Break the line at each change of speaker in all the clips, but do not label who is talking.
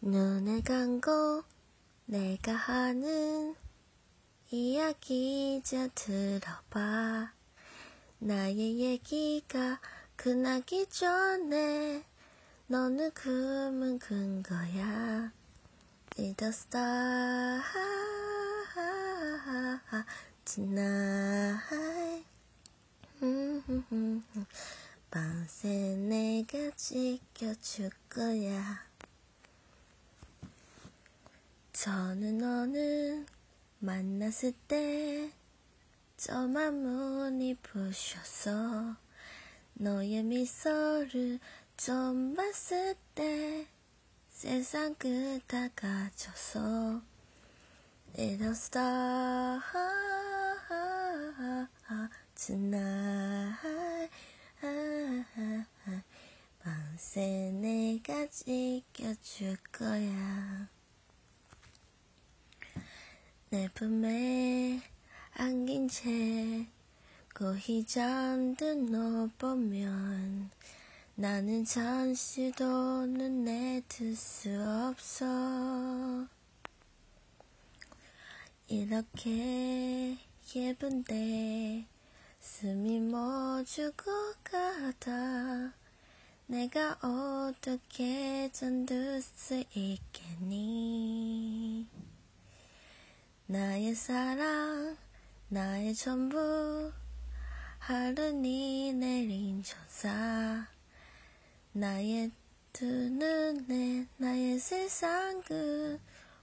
눈을 감고 내가 하는 이야기 좀 들어봐. 나의 얘기가 끝나기 전에 너는 꿈은 꾼 거야. Star tonight. 밤새 내가 지켜줄 거야. 저는 너는 만났을 때 저만 문이 부셔서 너의 미소를 좀 봤을 때 세상 끝 다 가져서 It's a star tonight 밤새 내가 지켜줄 거야 내 품에 안긴 채 고이 잠든 너 보면 나는 잠시도 눈에 들 수 없어. 이렇게 예쁜데 숨이 것 같아 내가 어떻게 잠들 수 있겠니 나의 사랑 나의 전부. 하루니 내린 천사. 나의 두 눈에 나의 세상 그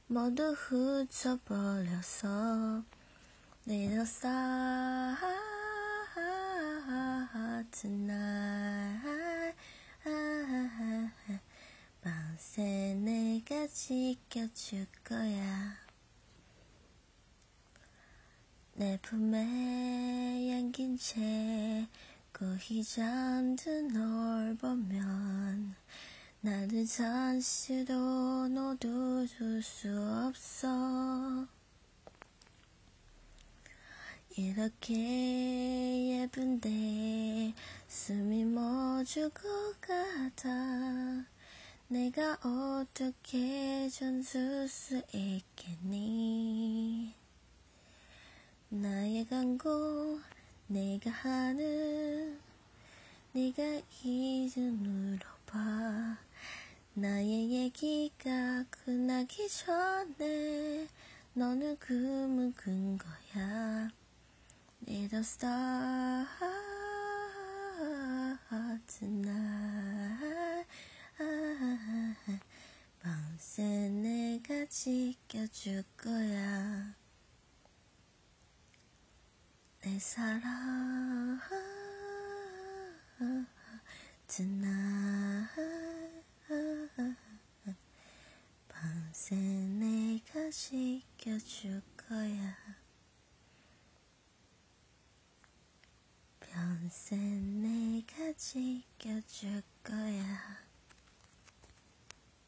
모두 훔쳐버렸어. 내렸어 tonight. 밤새 내가 지켜줄 거야 내 품에 안긴 채 고이 잠든 널 보면 나는 잠시도 놓아줄 수 없어. 이렇게 예쁜데 숨이 멎을 것 같아 내가 어떻게 전줄 수 있겠니 나의 광고 내가 하는 네가 이제 물어봐. 나의 얘기가 끝나기 전에 너는 꿈을 꾼 거야. Little star tonight 밤새 내가 지켜줄 거야 내 사랑 tonight 밤새 내가 지켜줄 거야. 밤새 내가 지켜줄 거야